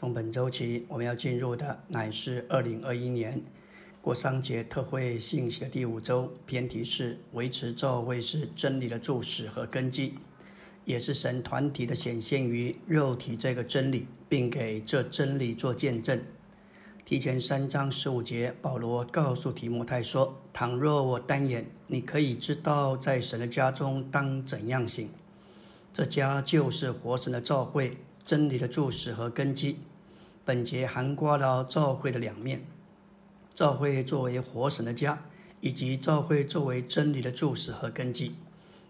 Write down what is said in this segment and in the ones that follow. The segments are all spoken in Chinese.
从本周起，我们要进入的乃是二零二一年过商节特会信息的第五周，偏题是维持教会是真理的柱石和根基，也是神团体的显现于肉体这个真理，并给这真理做见证。提前三章十五节，保罗告诉提摩太说：“倘若我单眼，你可以知道在神的家中当怎样行。这家就是活神的教会，真理的柱石和根基。本节涵盖了教会的两面：教会作为活神的家，以及教会作为真理的注释和根基。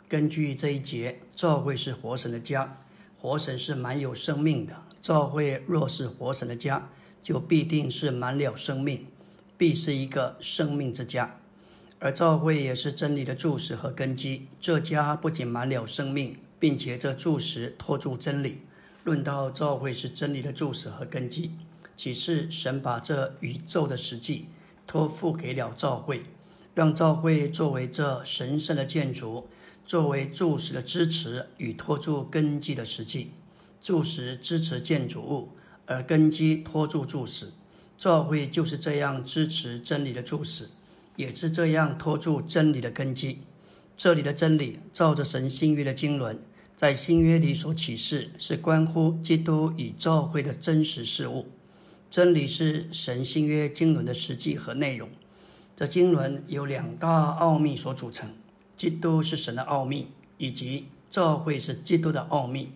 根据这一节，教会是活神的家，活神是满有生命的。教会若是活神的家，就必定是满了生命，必是一个生命之家，而教会也是真理的注释和根基。这家不仅满了生命，并且这注释托住真理。论到教会是真理的注释和根基，启示神把这宇宙的实际托付给了教会，让教会作为这神圣的建筑，作为柱石的支持与托住根基的实际。柱石支持建筑物。而根基托住柱石，教会就是这样支持真理的柱石，也是这样托住真理的根基。这里的真理，照着神新约的经纶，在新约里所启示，是关乎基督与教会的真实事物。真理是神新约经纶的实际和内容。这经纶由两大奥秘所组成：基督是神的奥秘，以及教会是基督的奥秘。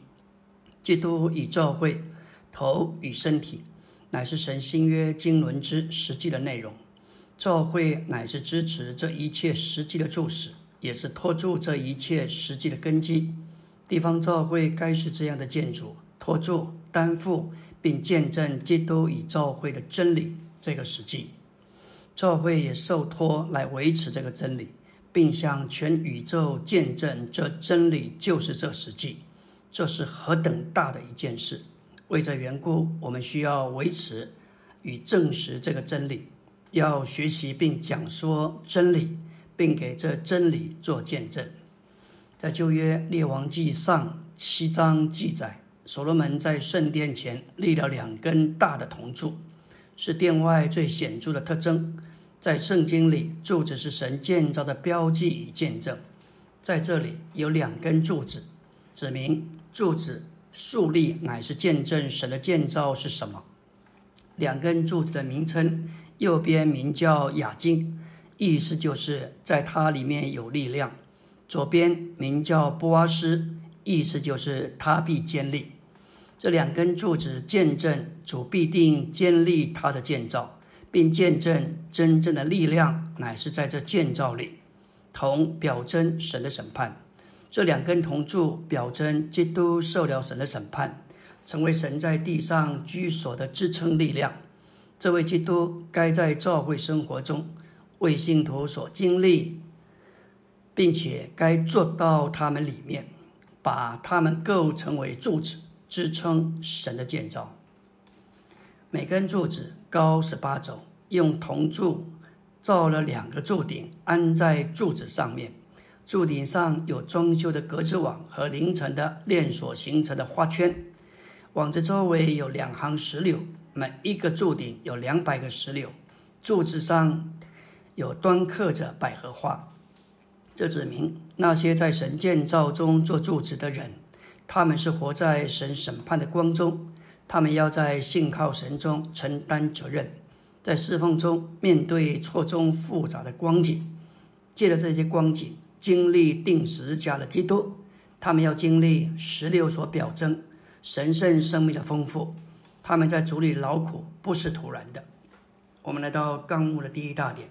基督与教会。头与身体，乃是神新约经纶之实际的内容。教会乃是支持这一切实际的注释，也是托住这一切实际的根基。地方教会该是这样的建筑，托住、担负并见证基督与教会的真理这个实际。教会也受托来维持这个真理，并向全宇宙见证这真理就是这实际。这是何等大的一件事！为这缘故，我们需要维持与证实这个真理，要学习并讲说真理，并给这真理做见证。在旧约列王记上七章记载，所罗门在圣殿前立了两根大的铜柱，是殿外最显著的特征。在圣经里，柱子是神建造的标记与见证。在这里有两根柱子，指明柱子。树立乃是见证神的建造是什么？两根柱子的名称，右边名叫雅金，意思就是在它里面有力量；左边名叫波阿斯，意思就是他必建立。这两根柱子见证主必定建立他的建造，并见证真正的力量乃是在这建造里，同表征神的审判。这两根铜柱表征基督受了神的审判，成为神在地上居所的支撑力量。这位基督该在教会生活中为信徒所经历，并且该做到他们里面，把他们构成为柱子，支撑神的建造。每根柱子高十八肘，用铜柱造了两个柱顶，安在柱子上面。柱顶上有装修的格子网和凌晨的链锁形成的花圈，网子周围有两行石榴，每一个柱顶有两百个石榴。柱子上有端刻着百合花，这指明那些在神建造中做柱子的人，他们是活在神审判的光中，他们要在信靠神中承担责任，在侍奉中面对错综复杂的光景，借着这些光景。经历定时加的基督，他们要经历十六所表征神圣生命的丰富。他们在主里劳苦不是突然的。我们来到纲目的第一大点，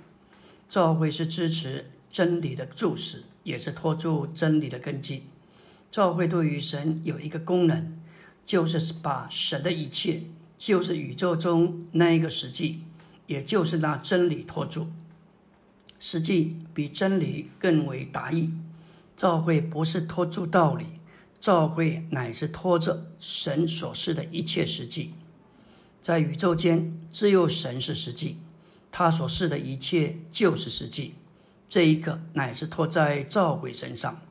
教会是支持真理的注释，也是托住真理的根基。教会对于神有一个功能，就是把神的一切，就是宇宙中那一个实际，也就是那真理托住。实际比真理更为达意。教会不是托住道理，教会乃是托着神所示的一切实际。在宇宙间，只有神是实际，他所示的一切就是实际。这一个乃是托在教会身上。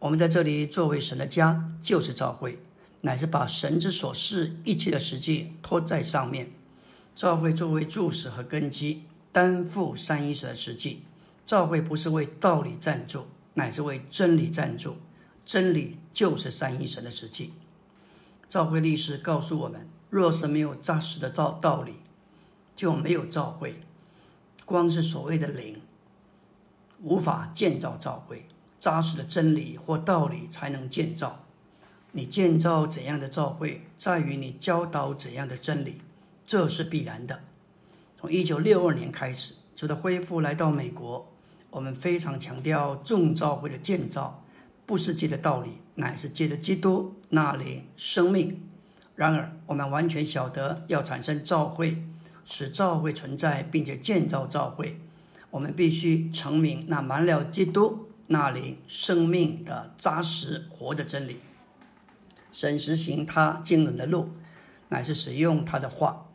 我们在这里作为神的家，就是教会，乃是把神之所示一切的实际托在上面。教会作为柱石和根基，担负三一神的实际。教会不是为道理赞助，乃是为真理赞助。真理就是三一神的实际。教会历史告诉我们：若是没有扎实的道道理，就没有教会。光是所谓的灵，无法建造教会。扎实的真理或道理才能建造。你建造怎样的教会，在于你教导怎样的真理，这是必然的。从一九六二年开始，主的恢复来到美国，我们非常强调众教会的建造，不是借的道理，乃是借着基督那里生命。然而，我们完全晓得，要产生教会，使教会存在，并且建造教会，我们必须成名那满了基督。那里生命的扎实活的真理，神实行他经人的路，乃是使用他的话。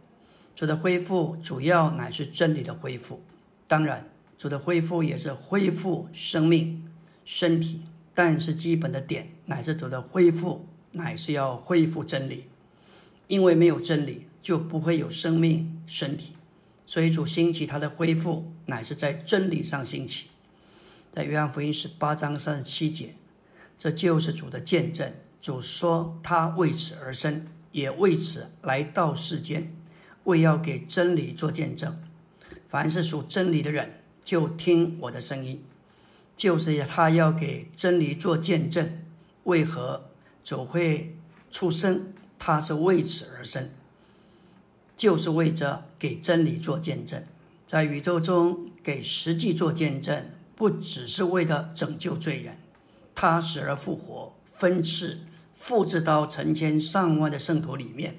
主的恢复主要乃是真理的恢复，当然主的恢复也是恢复生命身体，但是基本的点乃是主的恢复乃是要恢复真理，因为没有真理就不会有生命身体，所以主兴起他的恢复乃是在真理上兴起。在约翰福音十八章三十七节，这就是主的见证。主说他为此而生，也为此来到世间，为要给真理做见证。凡是属真理的人，就听我的声音。就是他要给真理做见证。为何主会出生？他是为此而生，就是为着给真理做见证，在宇宙中给实际做见证。不只是为了拯救罪人，他死而复活，分赐复制到成千上万的圣徒里面。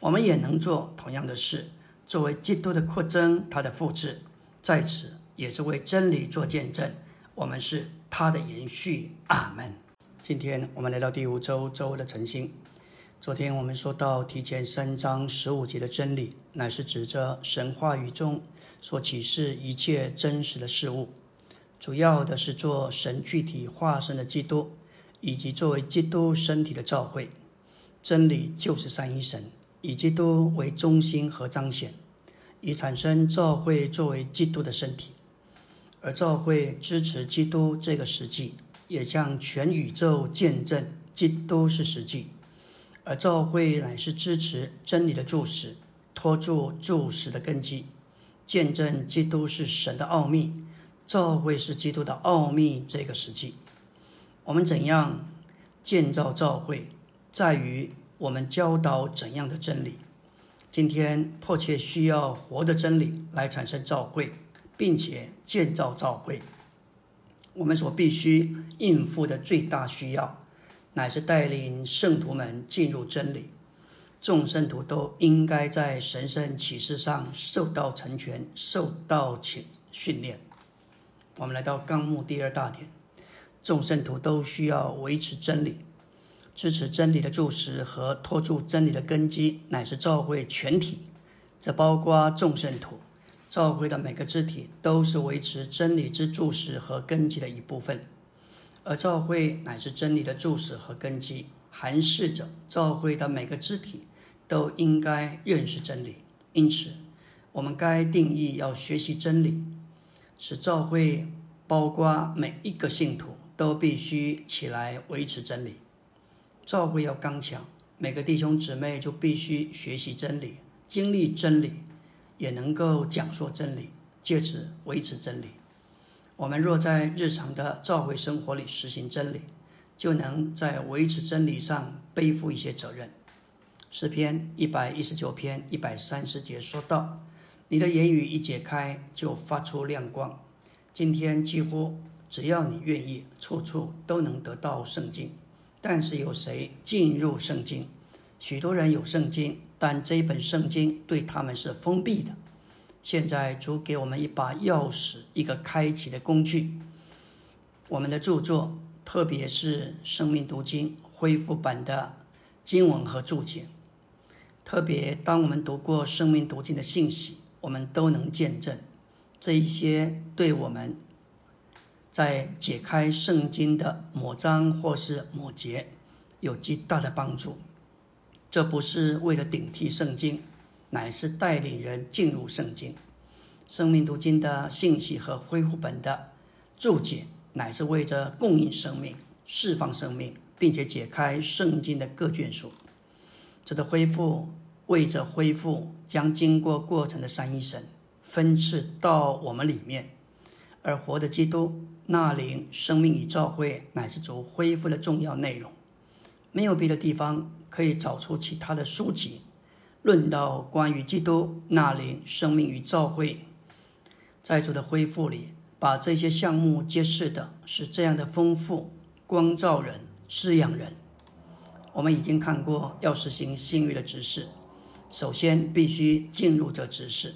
我们也能做同样的事，作为基督的扩增，他的复制，在此也是为真理做见证。我们是他的延续。阿门。今天我们来到第五周周的晨星。昨天我们说到提前三章十五节的真理，乃是指着神话语中所启示一切真实的事物。主要的是做神具体化身的基督，以及作为基督身体的召会。真理就是三一神，以基督为中心和彰显，以产生召会作为基督的身体。而召会支持基督这个实际，也向全宇宙见证基督是实际。而召会乃是支持真理的注释，托住注释的根基，见证基督是神的奥秘。教会是基督的奥秘，这个时期。我们怎样建造教会，在于我们教导怎样的真理。今天迫切需要活的真理来产生教会，并且建造教会。我们所必须应付的最大需要，乃是带领圣徒们进入真理。众圣徒都应该在神圣启示上受到成全，受到训训练。我们来到纲目第二大点，众圣徒都需要维持真理，支持真理的注释和托住真理的根基，乃是教会全体。这包括众圣徒，教会的每个肢体都是维持真理之注释和根基的一部分。而教会乃是真理的注释和根基，含示着教会的每个肢体都应该认识真理。因此，我们该定义要学习真理。使教会包括每一个信徒都必须起来维持真理。教会要刚强，每个弟兄姊妹就必须学习真理、经历真理，也能够讲说真理，借此维持真理。我们若在日常的教会生活里实行真理，就能在维持真理上背负一些责任。诗篇一百一十九篇一百三十节说道。你的言语一解开，就发出亮光。今天几乎只要你愿意，处处都能得到圣经。但是有谁进入圣经？许多人有圣经，但这一本圣经对他们是封闭的。现在主给我们一把钥匙，一个开启的工具。我们的著作，特别是生命读经恢复版的经文和注解，特别当我们读过生命读经的信息。我们都能见证，这一些对我们在解开圣经的某章或是某节有极大的帮助。这不是为了顶替圣经，乃是带领人进入圣经。生命读经的信息和恢复本的注解，乃是为着供应生命、释放生命，并且解开圣经的各卷书。这的恢复，为着恢复，将经过过程的三一神分赐到我们里面，而活的基督那灵生命与召会，乃是主恢复的重要内容。没有别的地方可以找出其他的书籍论到关于基督那灵生命与召会。在主的恢复里，把这些项目揭示的是这样的丰富，光照人，滋养人。我们已经看过，要实行新约的指示，首先必须进入这指示。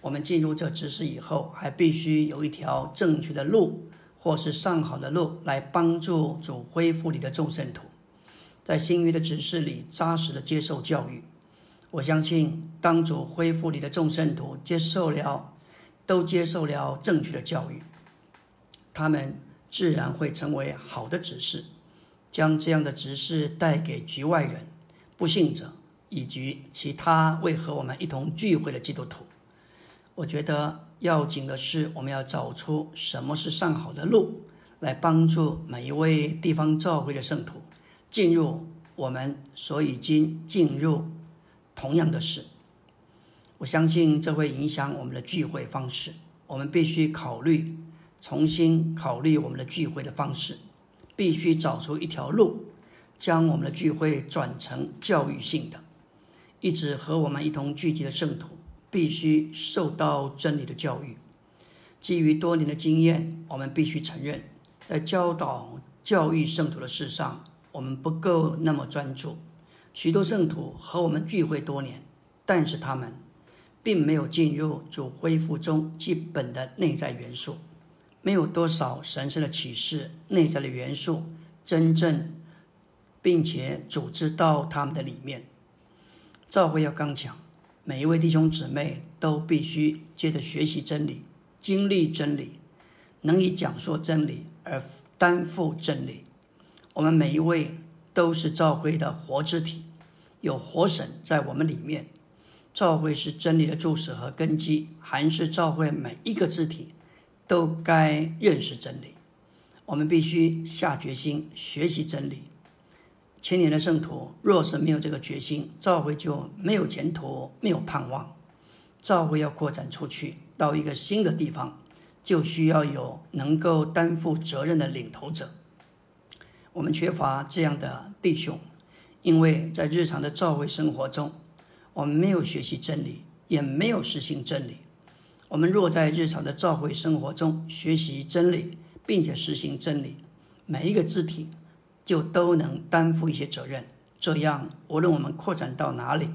我们进入这指示以后，还必须有一条正确的路，或是上好的路，来帮助主恢复你的众圣徒，在新约的指示里扎实的接受教育。我相信，当主恢复你的众圣徒接受了。都接受了正确的教育，他们自然会成为好的执事，将这样的执事带给局外人、不信者以及其他未和我们一同聚会的基督徒。我觉得要紧的是，我们要找出什么是上好的路，来帮助每一位地方教会的圣徒进入我们所已经进入同样的事。我相信这会影响我们的聚会方式。我们必须考虑，重新考虑我们的聚会的方式，必须找出一条路，将我们的聚会转成教育性的。一直和我们一同聚集的圣徒，必须受到真理的教育。基于多年的经验，我们必须承认，在教导教育圣徒的事上，我们不够那么专注。许多圣徒和我们聚会多年，但是他们。并没有进入主恢复中基本的内在元素，没有多少神圣的启示内在的元素真正，并且组织到他们的里面。教会要刚强，每一位弟兄姊妹都必须接着学习真理，经历真理，能以讲述真理而担负真理。我们每一位都是教会的活肢体，有活神在我们里面。教会是真理的注释和根基，还是教会每一个肢体都该认识真理。我们必须下决心学习真理。千年的圣徒若是没有这个决心，教会就没有前途，没有盼望。教会要扩展出去到一个新的地方，就需要有能够担负责任的领头者。我们缺乏这样的弟兄，因为在日常的教会生活中。我们没有学习真理，也没有实行真理。我们若在日常的教会生活中学习真理，并且实行真理，每一个肢体就都能担负一些责任。这样，无论我们扩展到哪里，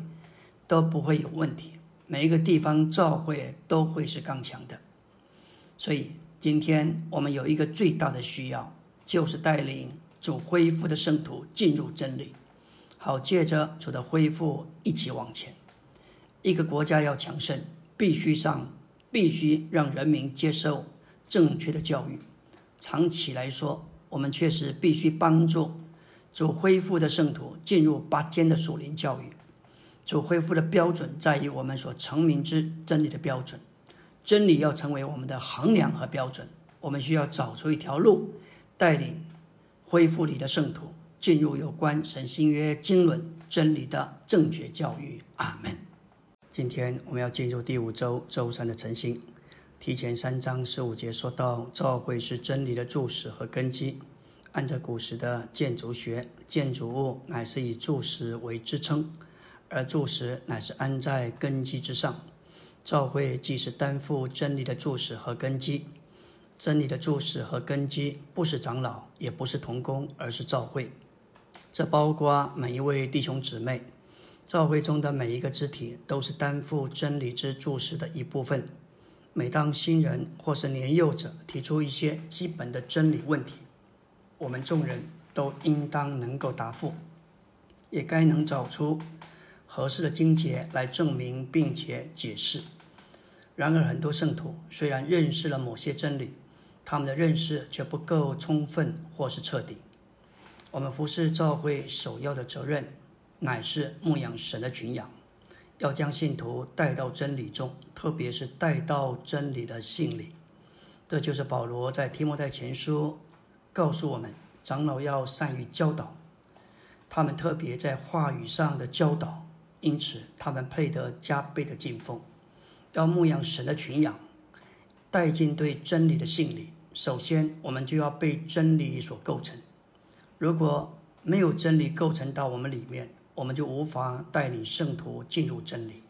都不会有问题。每一个地方教会都会是刚强的。所以，今天我们有一个最大的需要，就是带领主恢复的圣徒进入真理。好，借着主的恢复一起往前。一个国家要强盛，必须上，必须让人民接受正确的教育。长期来说，我们确实必须帮助主恢复的圣徒进入拔尖的属灵教育。主恢复的标准在于我们所成名之真理的标准。真理要成为我们的衡量和标准，我们需要找出一条路，带领恢复里的圣徒。进入有关神新约经纶真理的正确教育。阿门。今天我们要进入第五周周三的晨星。提前三章十五节说到，教会是真理的柱石和根基。按照古时的建筑学，建筑物乃是以柱石为支撑，而柱石乃是安在根基之上。教会既是担负真理的柱石和根基。真理的柱石和根基不是长老，也不是童工，而是教会。这包括每一位弟兄姊妹，教会中的每一个肢体都是担负真理之柱石的一部分。每当新人或是年幼者提出一些基本的真理问题，我们众人都应当能够答复，也该能找出合适的经节来证明并且解释。然而，很多圣徒虽然认识了某些真理，他们的认识却不够充分或是彻底。我们服侍教会首要的责任，乃是牧养神的群羊，要将信徒带到真理中，特别是带到真理的信里。这就是保罗在提摩太前书告诉我们：长老要善于教导，他们特别在话语上的教导，因此他们配得加倍的敬奉。要牧养神的群羊，带进对真理的信里。首先，我们就要被真理所构成。如果没有真理构成到我们里面，我们就无法带领圣徒进入真理。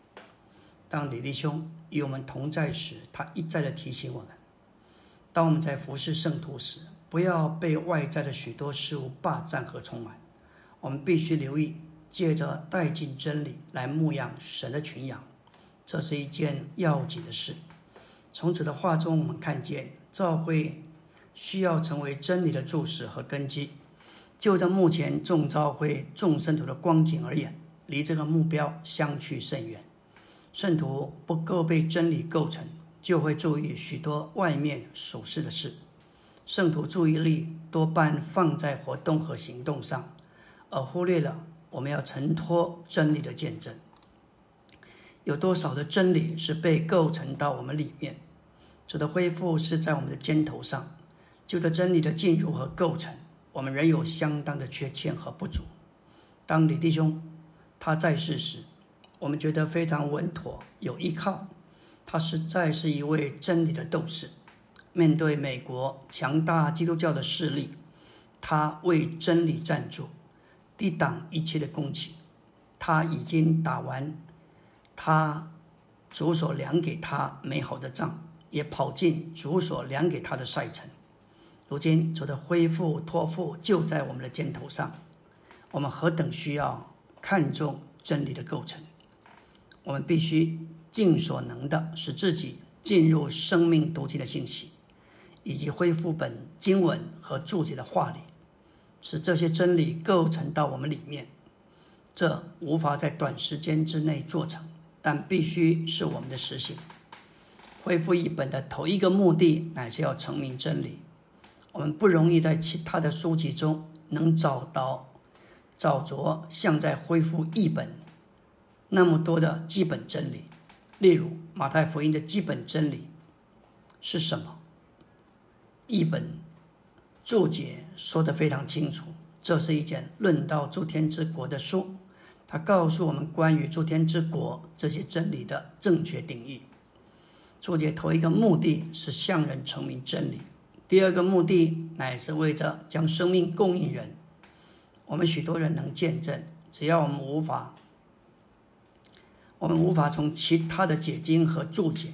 当李弟兄与我们同在时，他一再的提醒我们。当我们在服侍圣徒时，不要被外在的许多事物霸占和充满。我们必须留意，借着带进真理来牧养神的群羊，这是一件要紧的事。从此的话中，我们看见教会需要成为真理的柱石和根基。就在目前众教会众圣徒的光景而言，离这个目标相去甚远。圣徒不够被真理构成。就会注意许多外面琐事的事，圣徒注意力多半放在活动和行动上，而忽略了我们要承托真理的见证。有多少的真理是被构成到我们里面？主的恢复是在我们的肩头上。就着真理的进入和构成，我们仍有相当的缺陷和不足。当李弟兄他在世时，我们觉得非常稳妥，有依靠。他实在是一位真理的斗士。面对美国强大基督教的势力，他为真理站住，抵挡一切的攻击。他已经打完他主所量给他美好的仗，也跑进主所量给他的赛程。如今主的恢复托付就在我们的肩头上，我们何等需要看重真理的构成！我们必须。尽所能的使自己进入生命读经的信息，以及恢复本经文和注解的话里，使这些真理构成到我们里面。这无法在短时间之内做成，但必须是我们的实行。恢复一本的头一个目的，乃是要成名真理。我们不容易在其他的书籍中能找到找着像在恢复一本那么多的基本真理。例如，马太福音的基本真理是什么？一本注解说得非常清楚，这是一件论到诸天之国的书，它告诉我们关于诸天之国这些真理的正确定义。注解头一个目的是向人成明真理，第二个目的乃是为着将生命供应人。我们许多人能见证，只要我们无法。我们无法从其他的解经和注解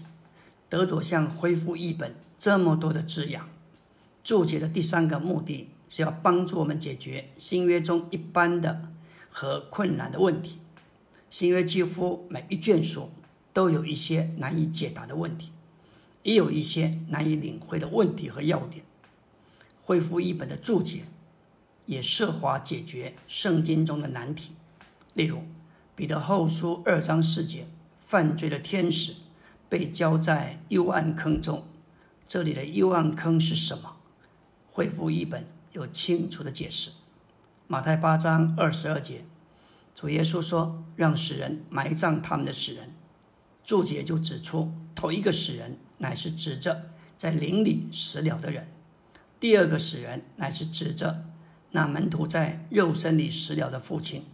得着像恢复译本这么多的滋养。注解的第三个目的是要帮助我们解决新约中一般的和困难的问题。新约几乎每一卷书都有一些难以解答的问题，也有一些难以领会的问题和要点。恢复译本的注解也设法解决圣经中的难题，例如。彼得后书二章四节，犯罪的天使被交在幽暗坑中。这里的幽暗坑是什么？恢复一本有清楚的解释。马太八章二十二节，主耶稣说：“让死人埋葬他们的死人。”注解就指出，头一个死人乃是指着在灵里死了的人；第二个死人乃是指着那门徒在肉身里死了的父亲。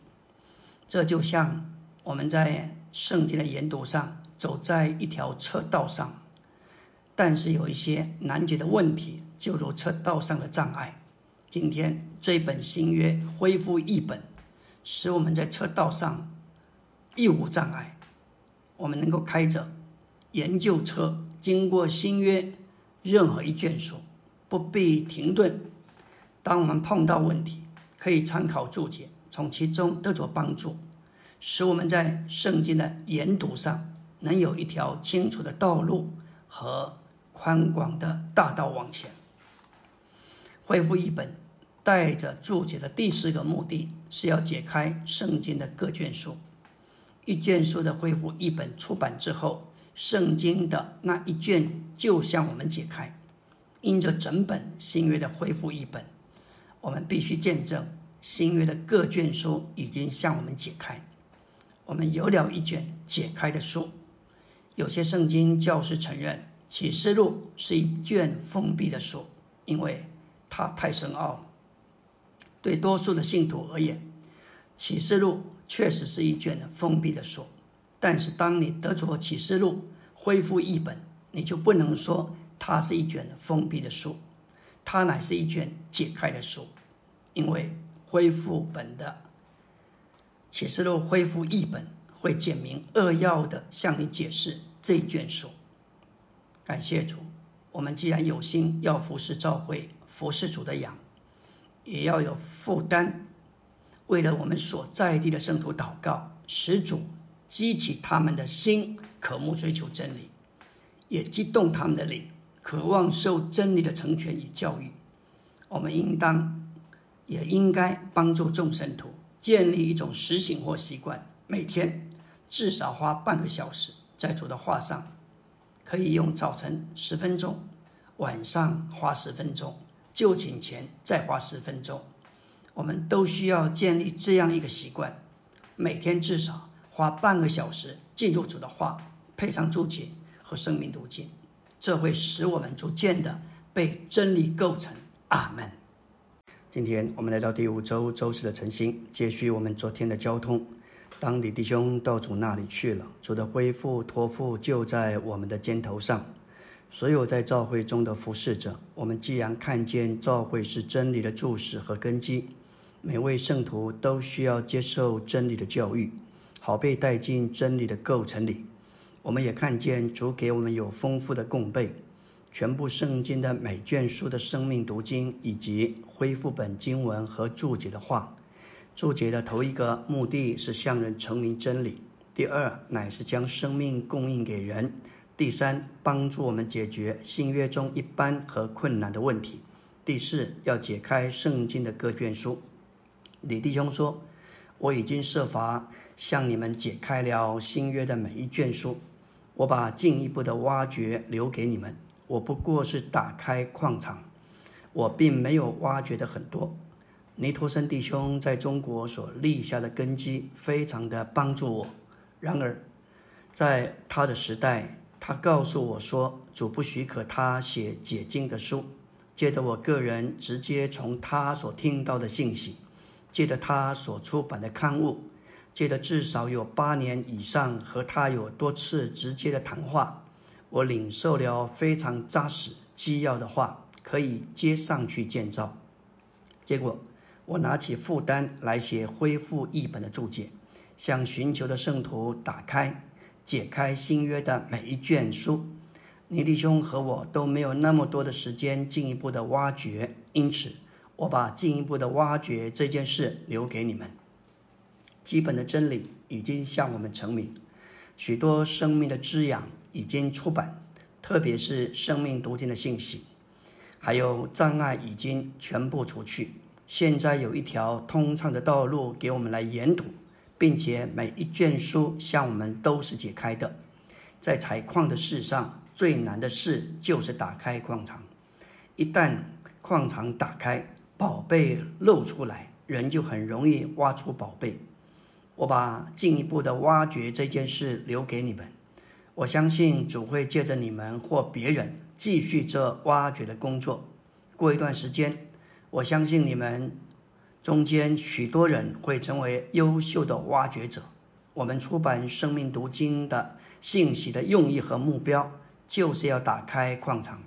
这就像我们在圣经的研读上走在一条车道上，但是有一些难解的问题，就如车道上的障碍。今天这本新约恢复一本，使我们在车道上亦无障碍，我们能够开着研究车经过新约任何一卷书，不必停顿。当我们碰到问题，可以参考注解。从其中得着帮助，使我们在圣经的研读上能有一条清楚的道路和宽广的大道往前。恢复一本带着注解的第四个目的是要解开圣经的各卷书。一卷书的恢复一本出版之后，圣经的那一卷就向我们解开。因着整本新约的恢复一本，我们必须见证。新约的各卷书已经向我们解开，我们有了一卷解开的书。有些圣经教师承认，《启示录》是一卷封闭的书，因为它太深奥了。对多数的信徒而言，《启示录》确实是一卷封闭的书。但是，当你得着《启示录》恢复译本，你就不能说它是一卷封闭的书，它乃是一卷解开的书，因为恢复本的《启示录》恢复译本会简明扼要的向你解释。这一卷书，感谢主。我们既然有心要服侍召会、服侍主的养，也要有负担，为了我们所在地的圣徒祷告，使主激起他们的心，渴慕追求真理，也激动他们的灵，渴望受真理的成全与教育。我们应当，也应该帮助众生徒建立一种实行或习惯，每天至少花半个小时。在主的话上，可以用早晨十分钟，晚上花十分钟，就寝前再花十分钟。我们都需要建立这样一个习惯，每天至少花半个小时进入主的话，配上注解和生命读经，这会使我们逐渐的被真理构成。阿门。今天我们来到第五周周四的晨星，接续我们昨天的交通。当李弟兄到主那里去了，主的恢复托付就在我们的肩头上。所有在教会中的服侍者，我们既然看见教会是真理的注释和根基，每位圣徒都需要接受真理的教育，好被带进真理的构成里。我们也看见主给我们有丰富的供备，全部圣经的每卷书的生命读经，以及恢复本经文和注解的话。注解的头一个目的是向人成明真理，第二乃是将生命供应给人，第三帮助我们解决新约中一般和困难的问题，第四要解开圣经的各卷书。李弟兄说：“我已经设法向你们解开了新约的每一卷书，我把进一步的挖掘留给你们。我不过是打开矿场，我并没有挖掘的很多。”尼托森弟兄在中国所立下的根基，非常的帮助我。然而，在他的时代，他告诉我说，主不许可他写解经的书。借着我个人直接从他所听到的信息，借着他所出版的刊物，借着至少有八年以上和他有多次直接的谈话，我领受了非常扎实、机要的话，可以接上去建造。结果。我拿起负担来写恢复译本的注解，向寻求的圣徒打开、解开新约的每一卷书。尼弟兄和我都没有那么多的时间进一步的挖掘，因此我把进一步的挖掘这件事留给你们。基本的真理已经向我们成名，许多生命的滋养已经出版，特别是生命读经的信息，还有障碍已经全部除去。现在有一条通畅的道路给我们来沿途，并且每一卷书向我们都是解开的。在采矿的事上，最难的事就是打开矿场。一旦矿场打开，宝贝露出来，人就很容易挖出宝贝。我把进一步的挖掘这件事留给你们。我相信主会借着你们或别人继续这挖掘的工作。过一段时间。我相信你们中间许多人会成为优秀的挖掘者。我们出版《生命读经》的信息的用意和目标，就是要打开矿场，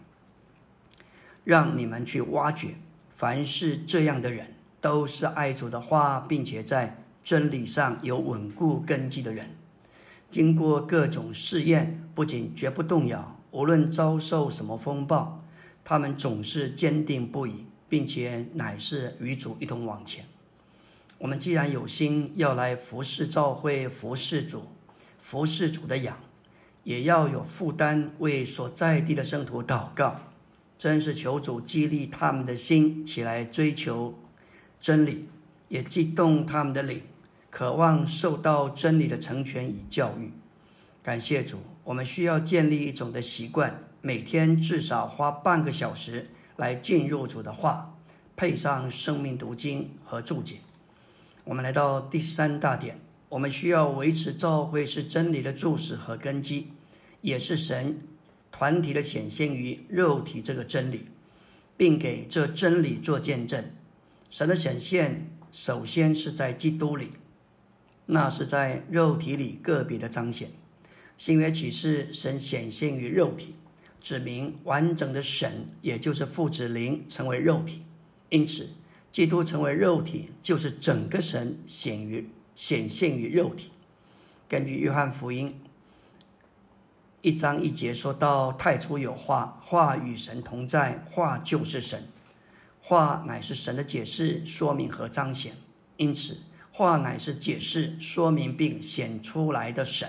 让你们去挖掘。凡是这样的人，都是爱主的话，并且在真理上有稳固根基的人。经过各种试验，不仅绝不动摇，无论遭受什么风暴，他们总是坚定不移。并且乃是与主一同往前。我们既然有心要来服侍教会、服侍主、服侍主的养，也要有负担为所在地的圣徒祷告。真是求主激励他们的心起来追求真理，也激动他们的灵，渴望受到真理的成全与教育。感谢主，我们需要建立一种的习惯，每天至少花半个小时。来进入主的话，配上生命读经和注解。我们来到第三大点，我们需要维持教会是真理的注释和根基，也是神团体的显现于肉体这个真理，并给这真理做见证。神的显现首先是在基督里，那是在肉体里个别的彰显。新约启示，神显现于肉体。指明完整的神，也就是父子灵成为肉体，因此基督成为肉体，就是整个神显于显现于肉体。根据约翰福音一章一节说到：“太初有话，话与神同在，话就是神，话乃是神的解释、说明和彰显。因此，话乃是解释、说明并显出来的神。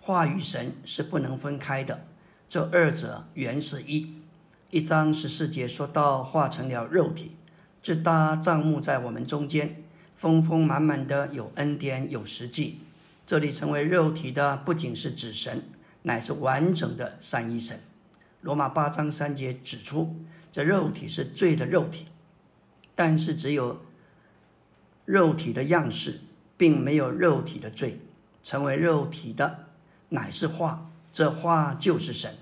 话与神是不能分开的。”这二者原是一。一章十四节说到，化成了肉体，自搭帐幕在我们中间，丰丰满满的有恩典有实际。这里成为肉体的不仅是指神，乃是完整的三一神。罗马八章三节指出，这肉体是罪的肉体，但是只有肉体的样式，并没有肉体的罪。成为肉体的乃是化，这化就是神。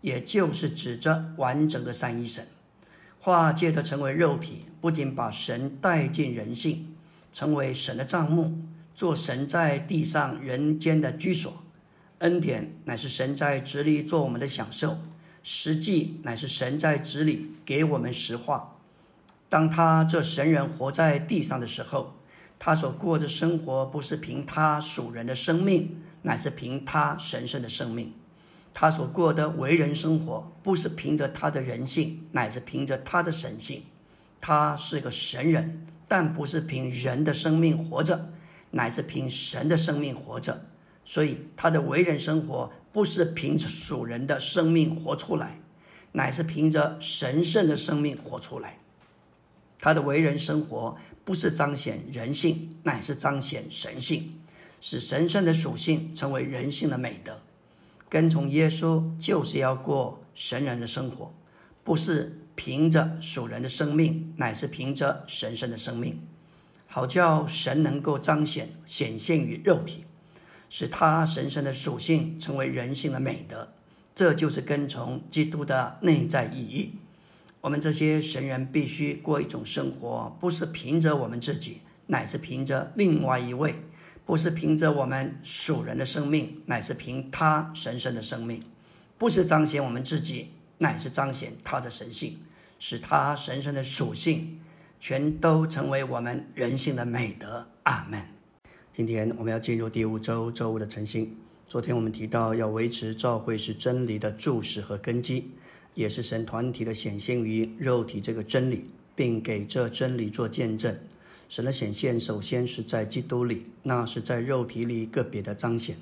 也就是指着完整的三一神，化借的成为肉体，不仅把神带进人性，成为神的帐幕，做神在地上人间的居所。恩典乃是神在子里做我们的享受，实际乃是神在子里给我们实话。当他这神人活在地上的时候，他所过的生活不是凭他属人的生命，乃是凭他神圣的生命。他所过的为人生活，不是凭着他的人性，乃是凭着他的神性。他是个神人，但不是凭人的生命活着，乃是凭神的生命活着。所以他的为人生活，不是凭属人的生命活出来，乃是凭着神圣的生命活出来。他的为人生活，不是彰显人性，乃是彰显神性，使神圣的属性成为人性的美德。跟从耶稣就是要过神人的生活，不是凭着属人的生命，乃是凭着神圣的生命，好叫神能够彰显显现于肉体，使他神圣的属性成为人性的美德。这就是跟从基督的内在意义。我们这些神人必须过一种生活，不是凭着我们自己，乃是凭着另外一位。不是凭着我们属人的生命，乃是凭他神圣的生命；不是彰显我们自己，乃是彰显他的神性，使他神圣的属性全都成为我们人性的美德。阿门。今天我们要进入第五周周五的晨星。昨天我们提到要维持教会是真理的注释和根基，也是神团体的显现于肉体这个真理，并给这真理做见证。神的显现首先是在基督里，那是在肉体里个别的彰显。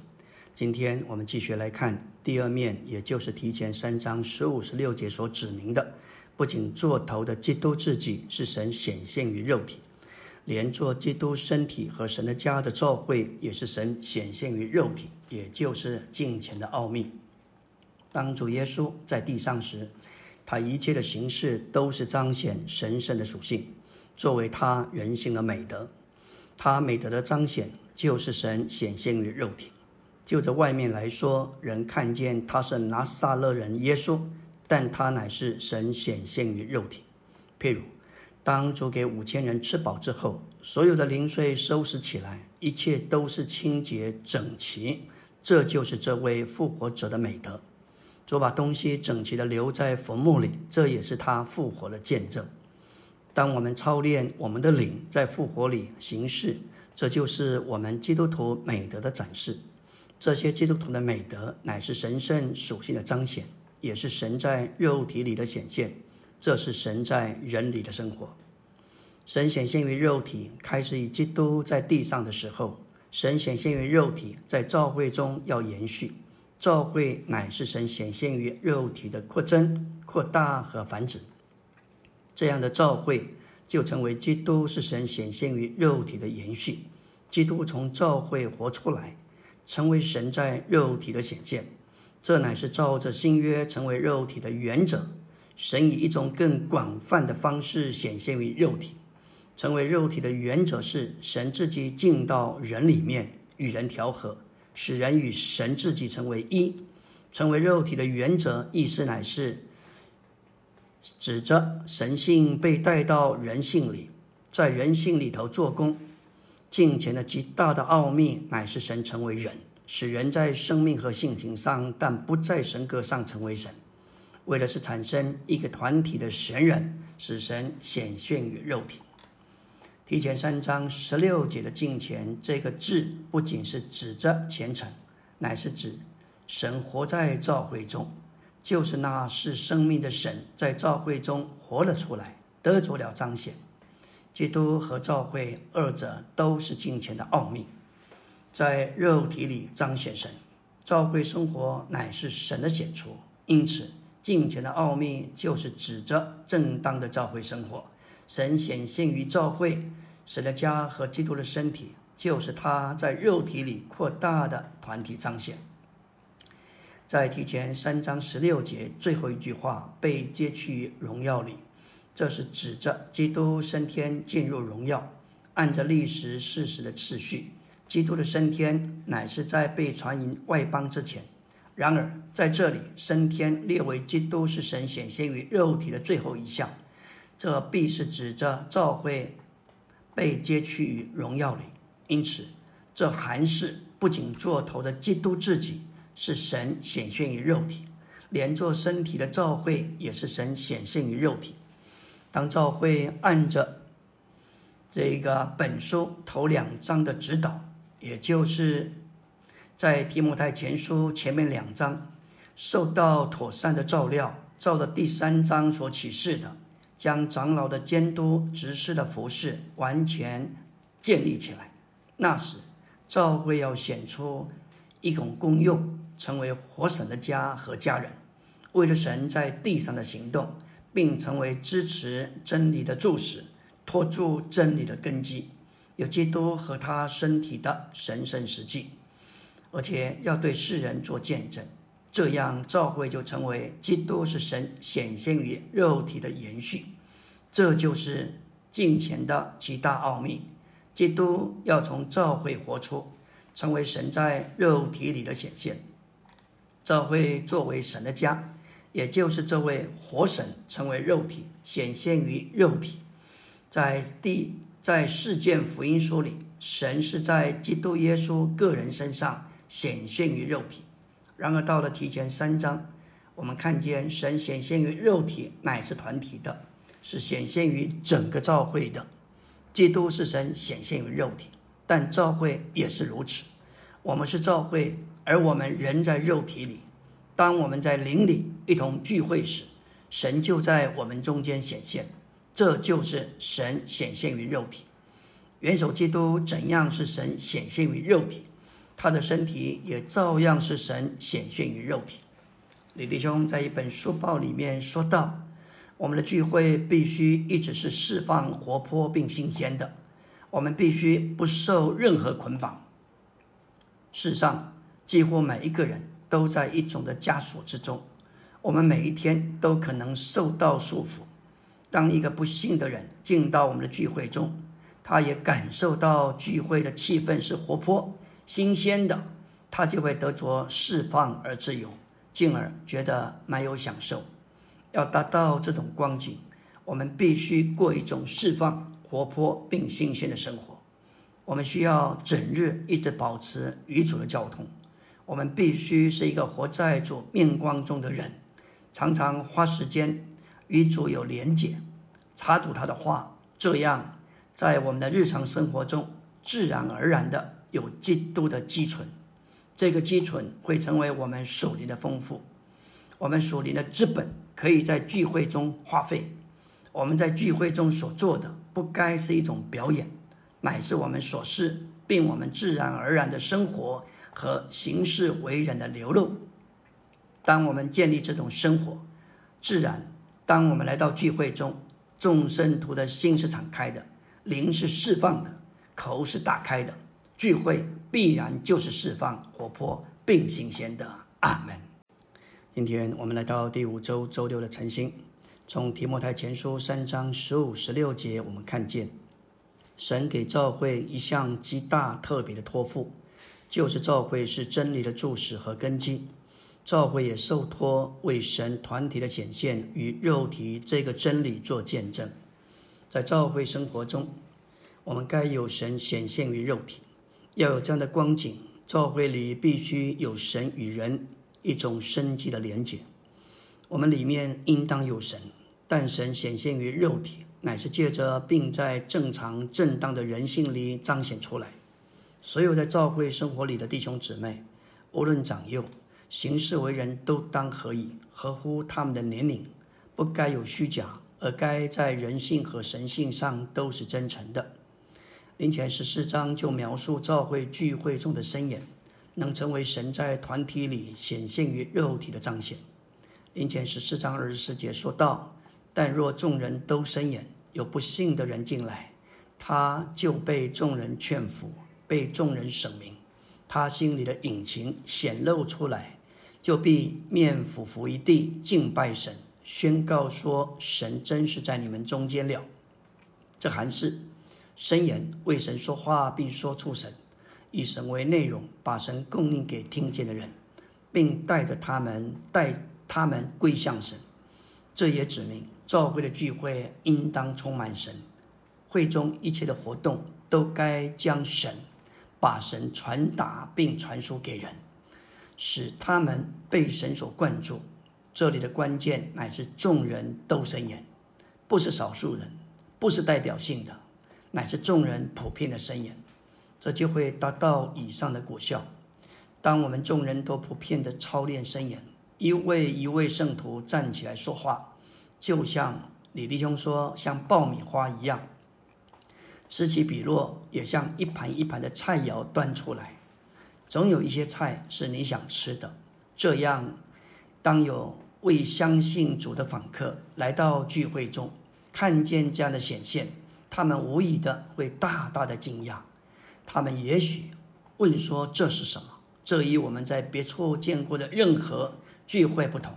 今天我们继续来看第二面，也就是提前三章十五、十六节所指明的，不仅做头的基督自己是神显现于肉体，连做基督身体和神的家的教会也是神显现于肉体，也就是敬虔的奥秘。当主耶稣在地上时，他一切的形式都是彰显神圣的属性。作为他人性的美德，他美德的彰显就是神显现于肉体。就着外面来说，人看见他是拿撒勒人耶稣，但他乃是神显现于肉体。譬如，当主给五千人吃饱之后，所有的零碎收拾起来，一切都是清洁整齐，这就是这位复活者的美德。主把东西整齐的留在坟墓里，这也是他复活的见证。当我们操练我们的灵在复活里行事，这就是我们基督徒美德的展示。这些基督徒的美德乃是神圣属性的彰显，也是神在肉体里的显现。这是神在人里的生活。神显现于肉体，开始于基督在地上的时候。神显现于肉体，在教会中要延续。教会乃是神显现于肉体的扩增、扩大和繁殖。这样的召会就成为基督是神显现于肉体的延续。基督从召会活出来，成为神在肉体的显现。这乃是照着新约成为肉体的原则。神以一种更广泛的方式显现于肉体。成为肉体的原则是神自己进到人里面，与人调和，使人与神自己成为一。成为肉体的原则意思乃是指着神性被带到人性里，在人性里头做工。近前的极大的奥秘乃是神成为人，使人在生命和性情上，但不在神格上成为神。为的是产生一个团体的神人，使神显现于肉体。提前三章十六节的敬虔这个字，不仅是指着虔诚，乃是指神活在教会中，就是那是生命的神在教会中活了出来，得着了彰显。基督和教会二者都是敬虔的奥秘，在肉体里彰显神。教会生活乃是神的显出，因此敬虔的奥秘就是指着正当的教会生活。神显现于教会，神的家和基督的身体，就是他在肉体里扩大的团体彰显。在提前三章十六节最后一句话被接去荣耀里，这是指着基督升天进入荣耀。按着历史事实的次序，基督的升天乃是在被传于外邦之前。然而在这里，升天列为基督是神显现于肉体的最后一项。这必是指着教会被接去于荣耀里，因此这韩氏不仅做头的基督自己是神显现于肉体，连做身体的教会也是神显现于肉体。当教会按着这个本书头两章的指导，也就是在提摩太前书前面两章受到妥善的照料，照着第三章所启示的。将长老的监督、执事的服饰完全建立起来。那时，教会要显出一种功用，成为活神的家和家人，为了神在地上的行动，并成为支持真理的柱石，托住真理的根基，有基督和他身体的神圣实际，而且要对世人做见证。这样，教会就成为基督是神显现于肉体的延续。这就是敬虔的极大奥秘。基督要从教会活出，成为神在肉体里的显现。教会作为神的家，也就是这位活神成为肉体，显现于肉体。在第在四件福音书里，神是在基督耶稣个人身上显现于肉体。然而，到了提前三章，我们看见神显现于肉体，乃是团体的，是显现于整个教会的。基督是神显现于肉体，但教会也是如此。我们是教会，而我们人在肉体里。当我们在灵里一同聚会时，神就在我们中间显现。这就是神显现于肉体。元首基督怎样是神显现于肉体？他的身体也照样是神显现于肉体。李弟兄在一本书报里面说道：“我们的聚会必须一直是释放、活泼并新鲜的。我们必须不受任何捆绑。世上几乎每一个人都在一种的枷锁之中，我们每一天都可能受到束缚。当一个不幸的人进到我们的聚会中，他也感受到聚会的气氛是活泼。”新鲜的，他就会得着释放而自由，进而觉得蛮有享受。要达到这种光景，我们必须过一种释放、活泼并新鲜的生活。我们需要整日一直保持与主的交通。我们必须是一个活在主面光中的人，常常花时间与主有连结，查读他的话，这样在我们的日常生活中自然而然的。有基督的基存，这个基存会成为我们属灵的丰富，我们属灵的资本可以在聚会中花费。我们在聚会中所做的，不该是一种表演，乃是我们所是，并我们自然而然的生活和行事为人的流露。当我们建立这种生活，自然，当我们来到聚会中，众生徒的心是敞开的，灵是释放的，口是打开的。聚会必然就是释放、活泼并新鲜的。阿门。今天我们来到第五周周六的晨星，从提摩太前书三章十五、十六节，我们看见神给教会一项极大特别的托付，就是教会是真理的柱石和根基。教会也受托为神团体的显现与肉体这个真理做见证。在教会生活中，我们该有神显现于肉体，要有这样的光景。教会里必须有神与人一种生机的连结。我们里面应当有神，但神显现于肉体，乃是借着并在正常正当的人性里彰显出来。所有在教会生活里的弟兄姊妹，无论长幼，行事为人，都当合以合乎他们的年龄，不该有虚假，而该在人性和神性上都是真诚的。林前十四章就描述教会聚会中的身眼，能成为神在团体里显现于肉体的彰显。林前十四章二十四节说道：“但若众人都伸眼，有不幸的人进来，他就被众人劝服，被众人审明，他心里的隐情显露出来，就必面俯伏一地敬拜神，宣告说神真是在你们中间了。”这还是。伸言为神说话，并说出神，以神为内容，把神供应给听见的人，并带着他们带他们归向神。这也指明教会的聚会应当充满神，会中一切的活动都该将神，把神传达并传输给人，使他们被神所灌注。这里的关键乃是众人都伸言，不是少数人，不是代表性的。乃是众人普遍的声言，这就会达到以上的果效。当我们众人都普遍的操练声言，一位一位圣徒站起来说话，就像李弟兄说，像爆米花一样，此起彼落，也像一盘一盘的菜肴端出来。总有一些菜是你想吃的。这样，当有未相信主的访客来到聚会中，看见这样的显现。他们无疑的会大大的惊讶，他们也许问说：“这是什么？”这与我们在别处见过的任何聚会不同，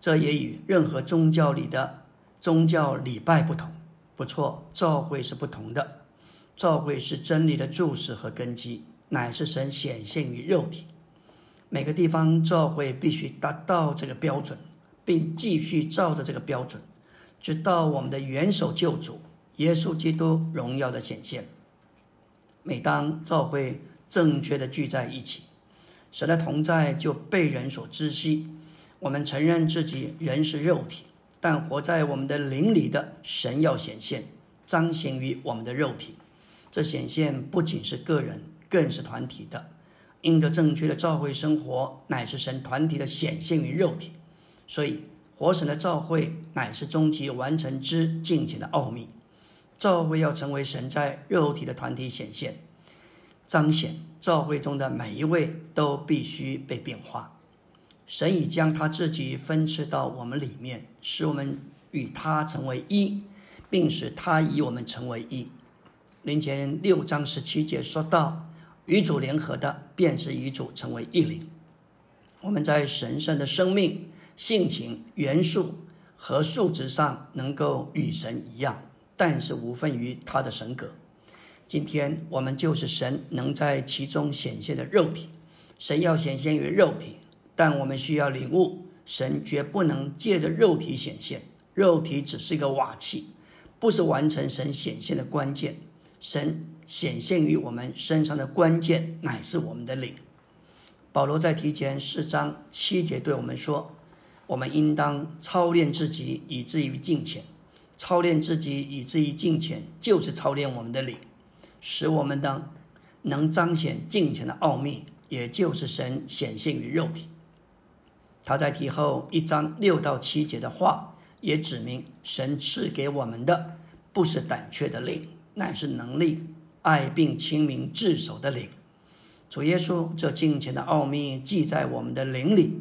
这也与任何宗教里的宗教礼拜不同。不错，教会是不同的，教会是真理的注释和根基，乃是神显现于肉体。每个地方教会必须达到这个标准，并继续照着这个标准，直到我们的元首救主。耶稣基督荣耀的显现。每当教会正确的聚在一起，神的同在就被人所知悉。我们承认自己人是肉体，但活在我们的灵里的神要显现，彰显于我们的肉体。这显现不仅是个人，更是团体的。因着正确的教会生活，乃是神团体的显现于肉体。所以，活神的教会乃是终极完成之境界的奥秘。教会要成为神在肉体的团体显现、彰显。教会中的每一位都必须被变化。神已将他自己分赐到我们里面，使我们与他成为一，并使他以我们成为一。林前六章十七节说到：“与主联合的，便是与主成为一灵。”我们在神圣的生命、性情、元素和素质上，能够与神一样。但是无分于他的神格。今天我们就是神能在其中显现的肉体。神要显现于肉体，但我们需要领悟，神绝不能借着肉体显现。肉体只是一个瓦器，不是完成神显现的关键。神显现于我们身上的关键，乃是我们的灵。保罗在提前四章七节对我们说：“我们应当操练自己，以至于敬虔。”操练自己以至于敬虔，就是操练我们的灵，使我们的能彰显敬虔的奥秘，也就是神显现于肉体。他在提后一章六到七节的话，也指明神赐给我们的不是胆怯的灵，乃是能力、爱并清明、自守的灵。主耶稣这敬虔的奥秘记在我们的灵里，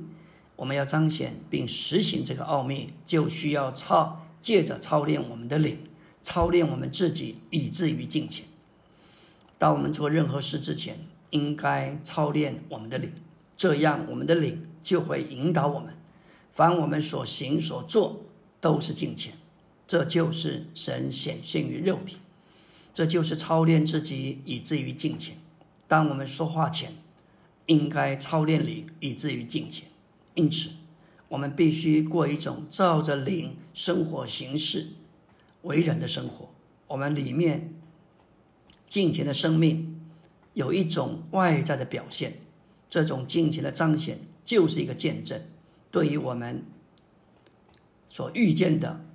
我们要彰显并实行这个奥秘，就需要操。借着操练我们的灵，操练我们自己，以至于敬虔。当我们做任何事之前，应该操练我们的灵，这样我们的灵就会引导我们。凡我们所行所做，都是金钱。这就是神显现于肉体，这就是操练自己以至于金钱。当我们说话前，应该操练灵以至于金钱。因此，我们必须过一种照着灵生活形式为人的生活。我们里面金钱的生命有一种外在的表现，这种金钱的彰显就是一个见证，对于我们所遇见的。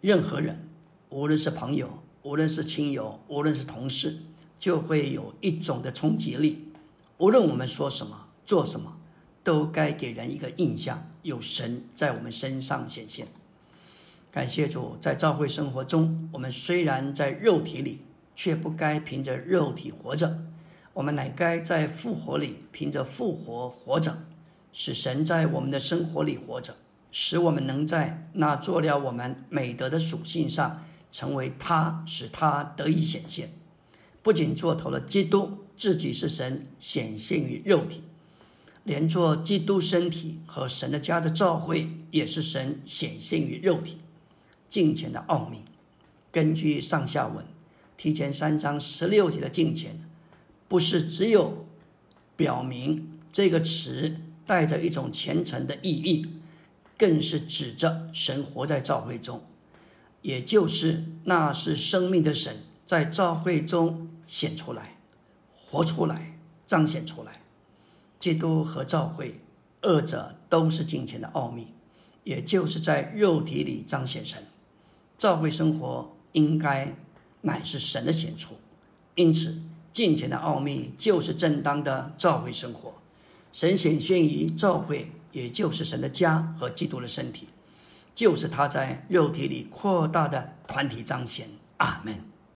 任何人，无论是朋友，无论是亲友，无论是同事，就会有一种的冲击力。无论我们说什么、做什么，都该给人一个印象，有神在我们身上显现。感谢主，在教会生活中，我们虽然在肉体里，却不该凭着肉体活着，我们乃该在复活里凭着复活活着，使神在我们的生活里活着。使我们能在那做了我们美德的属性上成为他，使他得以显现。不仅做头了基督，自己是神显现于肉体，连做基督身体和神的家的召会，也是神显现于肉体。敬虔的奥秘，根据上下文，提前三章十六节的敬虔，不是只有表明这个词带着一种虔诚的意义。更是指着神活在教会中，也就是那是生命的神在教会中显出来、活出来、彰显出来。基督和教会二者都是金钱的奥秘，也就是在肉体里彰显神。教会生活应该乃是神的显出，因此金钱的奥秘就是正当的教会生活。神显现于教会。也就是神的家和基督的身体，就是他在肉体里扩大的团体彰显。阿门。